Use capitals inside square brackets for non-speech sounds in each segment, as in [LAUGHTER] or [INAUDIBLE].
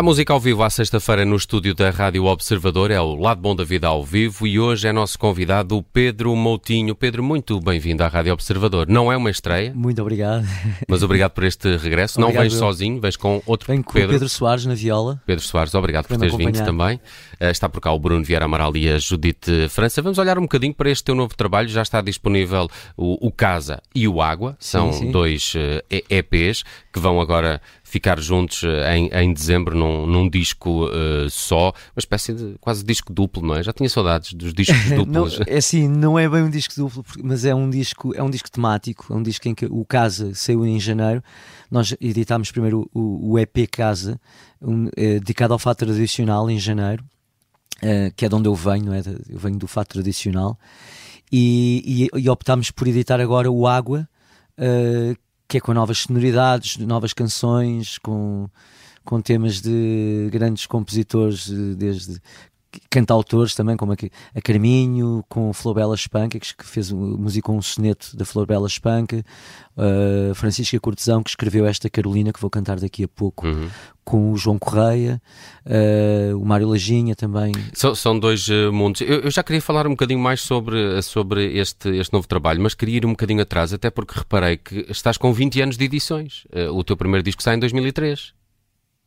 A música ao vivo à sexta-feira no estúdio da Rádio Observador é o Lado Bom da Vida ao vivo e hoje é nosso convidado o Pedro Moutinho. Pedro, muito bem-vindo à Rádio Observador. Não é uma estreia. Muito obrigado. Mas obrigado por este regresso. Obrigado, Não vens eu. sozinho, vens com outro Venho com Pedro. Pedro Soares na viola. Pedro Soares, obrigado por teres vindo também. Eh, está por cá o Bruno Vieira Amaral e a Judite França. Vamos olhar um bocadinho para este teu novo trabalho. Já está disponível o, o Casa e o Água. São sim. dois eh, E- EPs que vão agora ficar juntos eh, em, em dezembro num, num disco eh, só. Uma espécie de quase disco duplo, não é? Já tinha saudades dos discos [LAUGHS] Não, duplos. é assim, não é bem um disco duplo, mas é um disco, é um disco temático, é um disco em que o Casa saiu em janeiro. Nós editámos primeiro o, o EP Casa, um, eh, dedicado ao fato tradicional em janeiro, eh, que é de onde eu venho, não é? eu venho do fato tradicional, e, e, e optámos por editar agora o Água, eh, que é com novas sonoridades, novas canções, com, com temas de grandes compositores, desde cantautores também, como aqui, a Carminho, com a Florbela Espanca, que fez musicou um soneto da Florbela Espanca, a Francisca Cortesão, que escreveu esta Carolina, que vou cantar daqui a pouco, Uhum. com o João Correia, eh, o Mário Lajinha também. São, são dois eh, mundos. Eu, eu já queria falar um bocadinho mais sobre, sobre este, este novo trabalho, mas queria ir um bocadinho atrás, até porque reparei que estás com 20 anos de edições. Eh, o teu primeiro disco sai em 2003.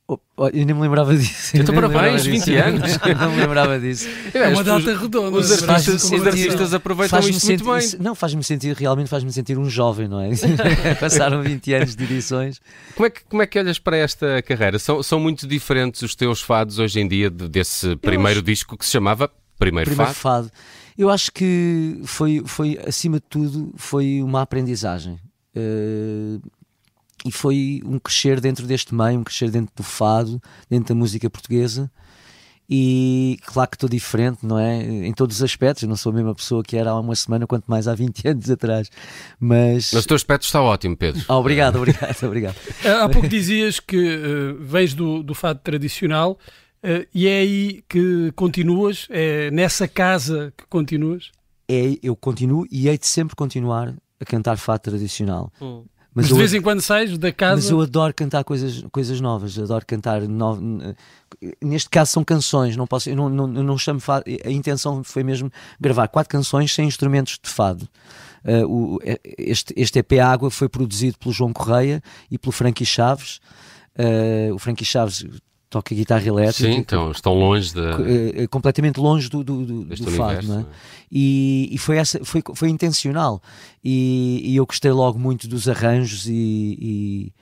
Oh, oh, eu nem me lembrava disso. Então, parabéns, lembrava 20 disso. anos. [LAUGHS] Eu não me lembrava disso. É uma data redonda. Os Faz-me artistas, sentir- os artistas aproveitam isto muito sentir- bem. isso- Não, faz-me sentir, realmente faz-me sentir um jovem, não é? [LAUGHS] Passaram 20 anos de edições. Como é, que, como é que olhas para esta carreira? São, são muito diferentes os teus fados hoje em dia de- desse primeiro disco que se chamava Primeiro, Primeiro Fado? fado. Eu acho que foi, foi, acima de tudo, foi uma aprendizagem. Eh, e foi um crescer dentro deste meio, um crescer dentro do fado, dentro da música portuguesa. E claro que estou diferente, não é? Em todos os aspectos. Eu não sou a mesma pessoa que era há uma semana, quanto mais há 20 [LAUGHS] anos atrás. Mas. Mas o teu aspecto está ótimo, Pedro. Ah, obrigado, obrigado, [LAUGHS] obrigado. Há pouco dizias que eh, vens do, do fado tradicional eh, e é aí que continuas, é nessa casa que continuas. É, eu continuo e hei de sempre continuar a cantar fado tradicional. Mas, eu de vez em quando sais da casa. Mas eu adoro cantar coisas, coisas novas, adoro cantar. no- Neste caso são canções, não posso, eu não, não, não chamo fado. A intenção foi mesmo gravar quatro canções sem instrumentos de fado. Uh, o- este, este EP Água foi produzido pelo João Correia e pelo Frankie Chaves. Uh, o Frankie Chaves toca guitarra elétrica. Sim, então estão longe da. eh, completamente longe do, do, do, do fado, universo, não é? é? E, e foi, essa, foi, foi intencional. E, e eu gostei logo muito dos arranjos e, e,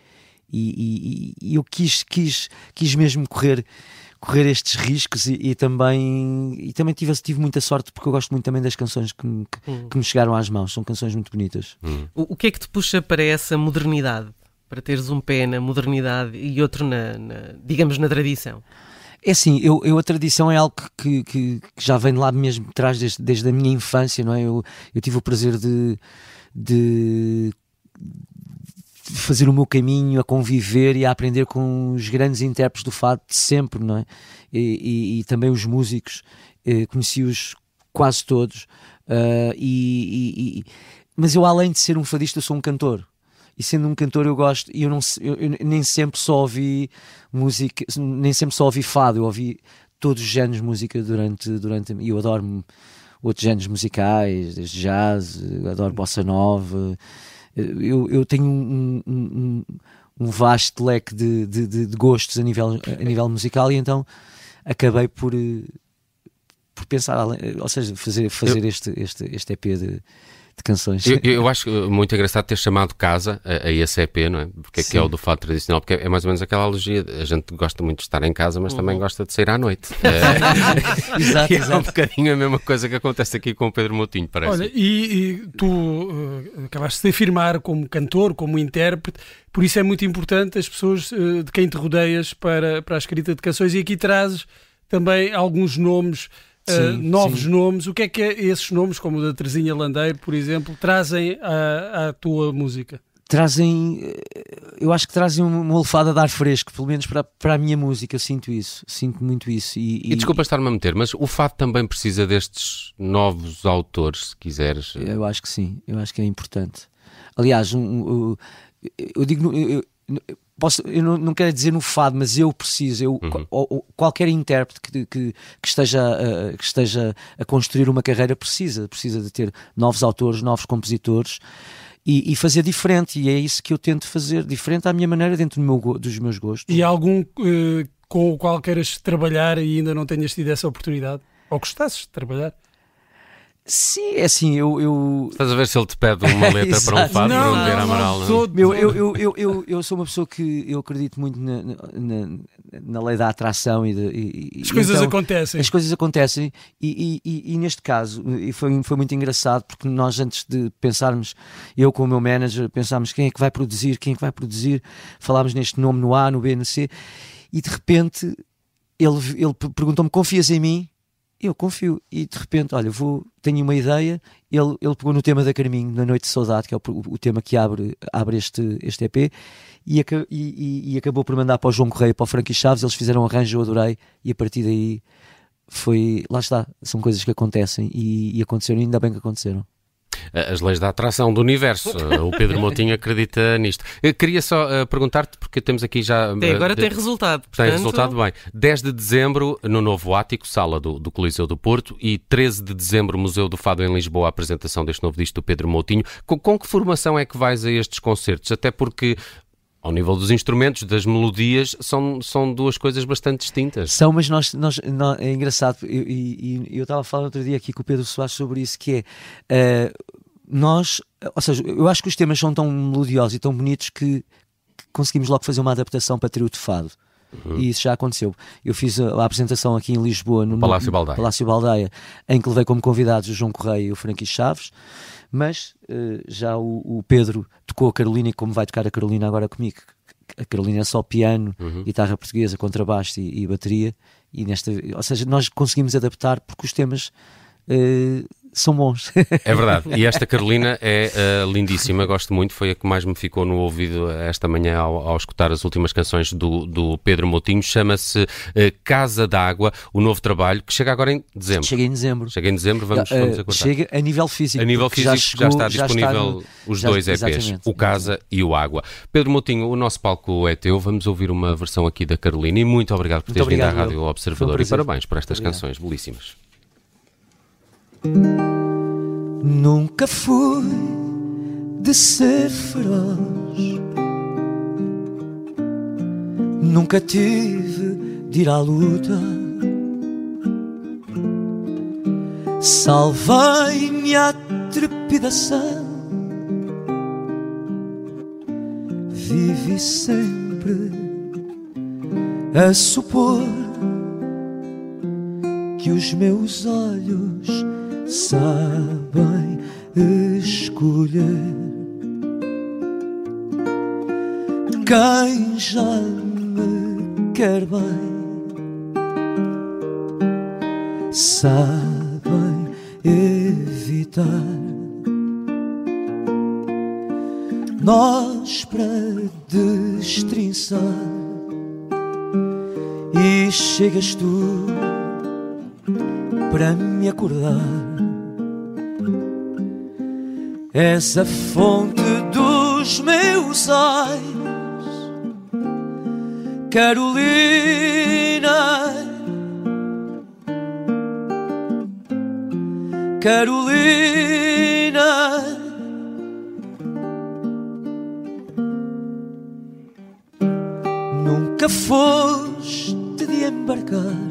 e- e- e eu quis, quis, quis mesmo correr, correr estes riscos e, e também, e também tive, tive muita sorte porque eu gosto muito também das canções que, me- que, que me chegaram às mãos. São canções muito bonitas. O, o que é que te puxa para essa modernidade? Para teres um pé na modernidade e outro na, na- digamos, na tradição? É assim, eu, eu a tradição é algo que, que, que já vem de lá mesmo de trás, desde, desde a minha infância, não é? Eu, eu tive o prazer de, de fazer o meu caminho, a conviver e a aprender com os grandes intérpretes do fado de sempre, não é? E, e- e também os músicos, eh, conheci-os quase todos. ah, e- e- mas eu, além de ser um fadista, sou um cantor. E sendo um cantor, eu gosto, e eu, não, eu- eu nem sempre só ouvi música, nem sempre só ouvi fado, eu ouvi todos os géneros de música durante, durante e eu adoro outros géneros musicais, desde jazz, adoro bossa nova. Eu, eu tenho um, um- um- vasto leque de, de, de- gostos a nível, a nível musical e então acabei por, eh, por pensar, além- ou seja, fazer, fazer este, este, este EP de, de canções. Eu, eu acho muito engraçado ter chamado casa a, a esse EP, não é? Porque é que é Sim. o do fado tradicional, porque é mais ou menos aquela analogia. A gente gosta muito de estar em casa, mas Uhum. também gosta de sair à noite. É, [LAUGHS] Exato, [LAUGHS] é um exato. bocadinho a mesma coisa que acontece aqui com o Pedro Moutinho, parece. Olha, e, e tu eh, acabaste de afirmar como cantor, como intérprete, por isso é muito importante as pessoas eh, de quem te rodeias para, para a escrita de canções e aqui trazes também alguns nomes. Eh, Sim, novos sim. nomes, o que é que é esses nomes, como o da Terezinha Landeiro, por exemplo, trazem à, à tua música? trazem, eh, eu acho que trazem uma olfada de ar fresco, pelo menos para, para a minha música, eu sinto isso, sinto muito isso. E, E desculpa estar-me a meter, mas o fado também precisa destes novos autores, se quiseres. Eu acho que sim, eu acho que é importante. Aliás, um- um- eu digo, eu- posso, eu não, não, quero dizer no fado, mas eu preciso, eu, uhum. qualquer intérprete que, que, que esteja, uh, que esteja a construir uma carreira precisa, precisa de ter novos autores, novos compositores. E, e, fazer diferente, e é isso que eu tento fazer, diferente à minha maneira, dentro do meu, dos meus gostos. E algum uh, com o qual queres trabalhar e ainda não tenhas tido essa oportunidade? Ou gostasses de trabalhar? Sim, é assim, eu, eu... Estás a ver se ele te pede uma [LAUGHS] letra para um fado, não, para um Vieira Amaral, não, não. Meu, eu, eu, eu, eu, eu sou uma pessoa que eu acredito muito na, na, na lei da atração e, de, e As coisas então, acontecem. As coisas acontecem e, e, e, neste caso, e foi, foi muito engraçado porque nós antes de pensarmos, eu com o meu manager, pensámos quem é que vai produzir, quem é que vai produzir, falámos neste nome no A, no B, no C e de repente ele, ele perguntou-me, confias em mim? Eu confio. E de repente, olha, vou, tenho uma ideia. Ele, ele pegou no tema da Carminho, na Noite de Saudade, que é o, o tema que abre, abre este, este EP, e, e, e, acabou por mandar para o João Correia, para o Frankie Chaves. Eles fizeram um arranjo, eu adorei, e a partir daí foi. Lá está, são coisas que acontecem e, e aconteceram, e ainda bem que aconteceram as leis da atração do universo. [LAUGHS] o Pedro Moutinho acredita nisto. Eu queria só uh, perguntar-te, porque temos aqui já. Até agora uh, tem resultado. Portanto... Tem resultado bem. 10 de dezembro, no Novo Ático, sala do, do Coliseu do Porto, e 13 de dezembro, Museu do Fado em Lisboa, a apresentação deste novo disco do Pedro Moutinho. Com, com que formação é que vais a estes concertos? Até porque ao nível dos instrumentos, das melodias, são, são duas coisas bastante distintas. São, mas nós, nós, é engraçado, e eu, estava a falar outro dia aqui com o Pedro Soares sobre isso, que é, uh, nós, ou seja, eu acho que os temas são tão melodiosos e tão bonitos que, que conseguimos logo fazer uma adaptação para trio de fado. Uhum. E isso já aconteceu. Eu fiz a, a, apresentação aqui em Lisboa, no Palácio Baldeia. Palácio Baldeia, em que levei como convidados o João Correia e o Frankie Chaves, mas uh, já o, o, Pedro tocou a Carolina e como vai tocar a Carolina agora comigo, a Carolina é só piano, uhum. guitarra portuguesa, contrabaixo e, e, bateria, e nesta, ou seja, nós conseguimos adaptar porque os temas uh, são bons. [LAUGHS] É verdade. E esta Carolina é uh, lindíssima, gosto muito. Foi a que mais me ficou no ouvido esta manhã ao, ao escutar as últimas canções do, do Pedro Moutinho. Chama-se uh, Casa d'Água, o novo trabalho que chega agora em dezembro. Chega em dezembro. Chega em dezembro, vamos, uh, vamos acordar. Chega a nível físico. A nível físico já, chegou, já está disponível já está no, os já, dois EPs, exatamente. o Casa e o Água. Pedro Moutinho, o nosso palco é teu. Vamos ouvir uma versão aqui da Carolina e muito obrigado por teres vindo à Rádio Observador um e parabéns por estas obrigado. canções belíssimas. Nunca fui de ser feroz. Nunca tive de ir à luta. Salvei-me a trepidação. Vivi sempre a supor que os meus olhos sabem escolher quem já me quer bem, sabem evitar. Nós para destrinçar e chegas tu para me acordar És a fonte dos meus ais, Carolina. Carolina. Nunca foste de embarcar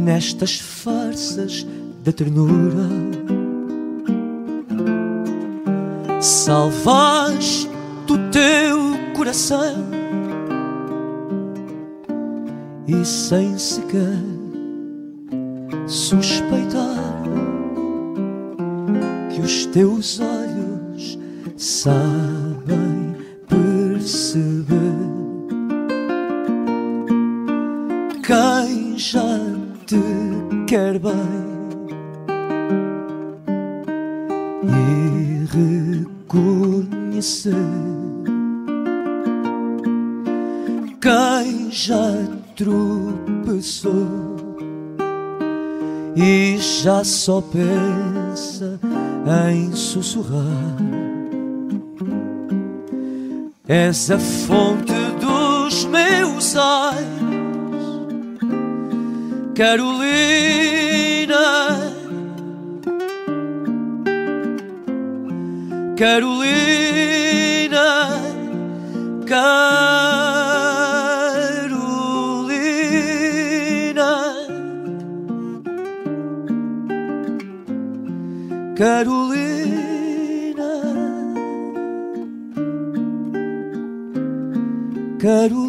nestas farsas da ternura. Salvaste o teu coração e sem sequer suspeitar que os teus olhos sabem reconhecer quem já tropeçou e já só pensa em sussurrar és a fonte dos meus olhos, Carolina. Carolina, Carolina, Carolina, Carolina.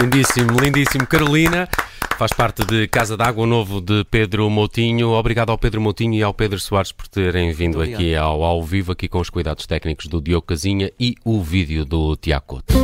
Lindíssimo, lindíssimo. Carolina. Faz parte de Casa d'Água Novo de Pedro Moutinho. Obrigado ao Pedro Moutinho e ao Pedro Soares por terem vindo aqui ao, ao vivo, aqui com os cuidados técnicos do Diogo Casinha e o vídeo do Tiago Couto.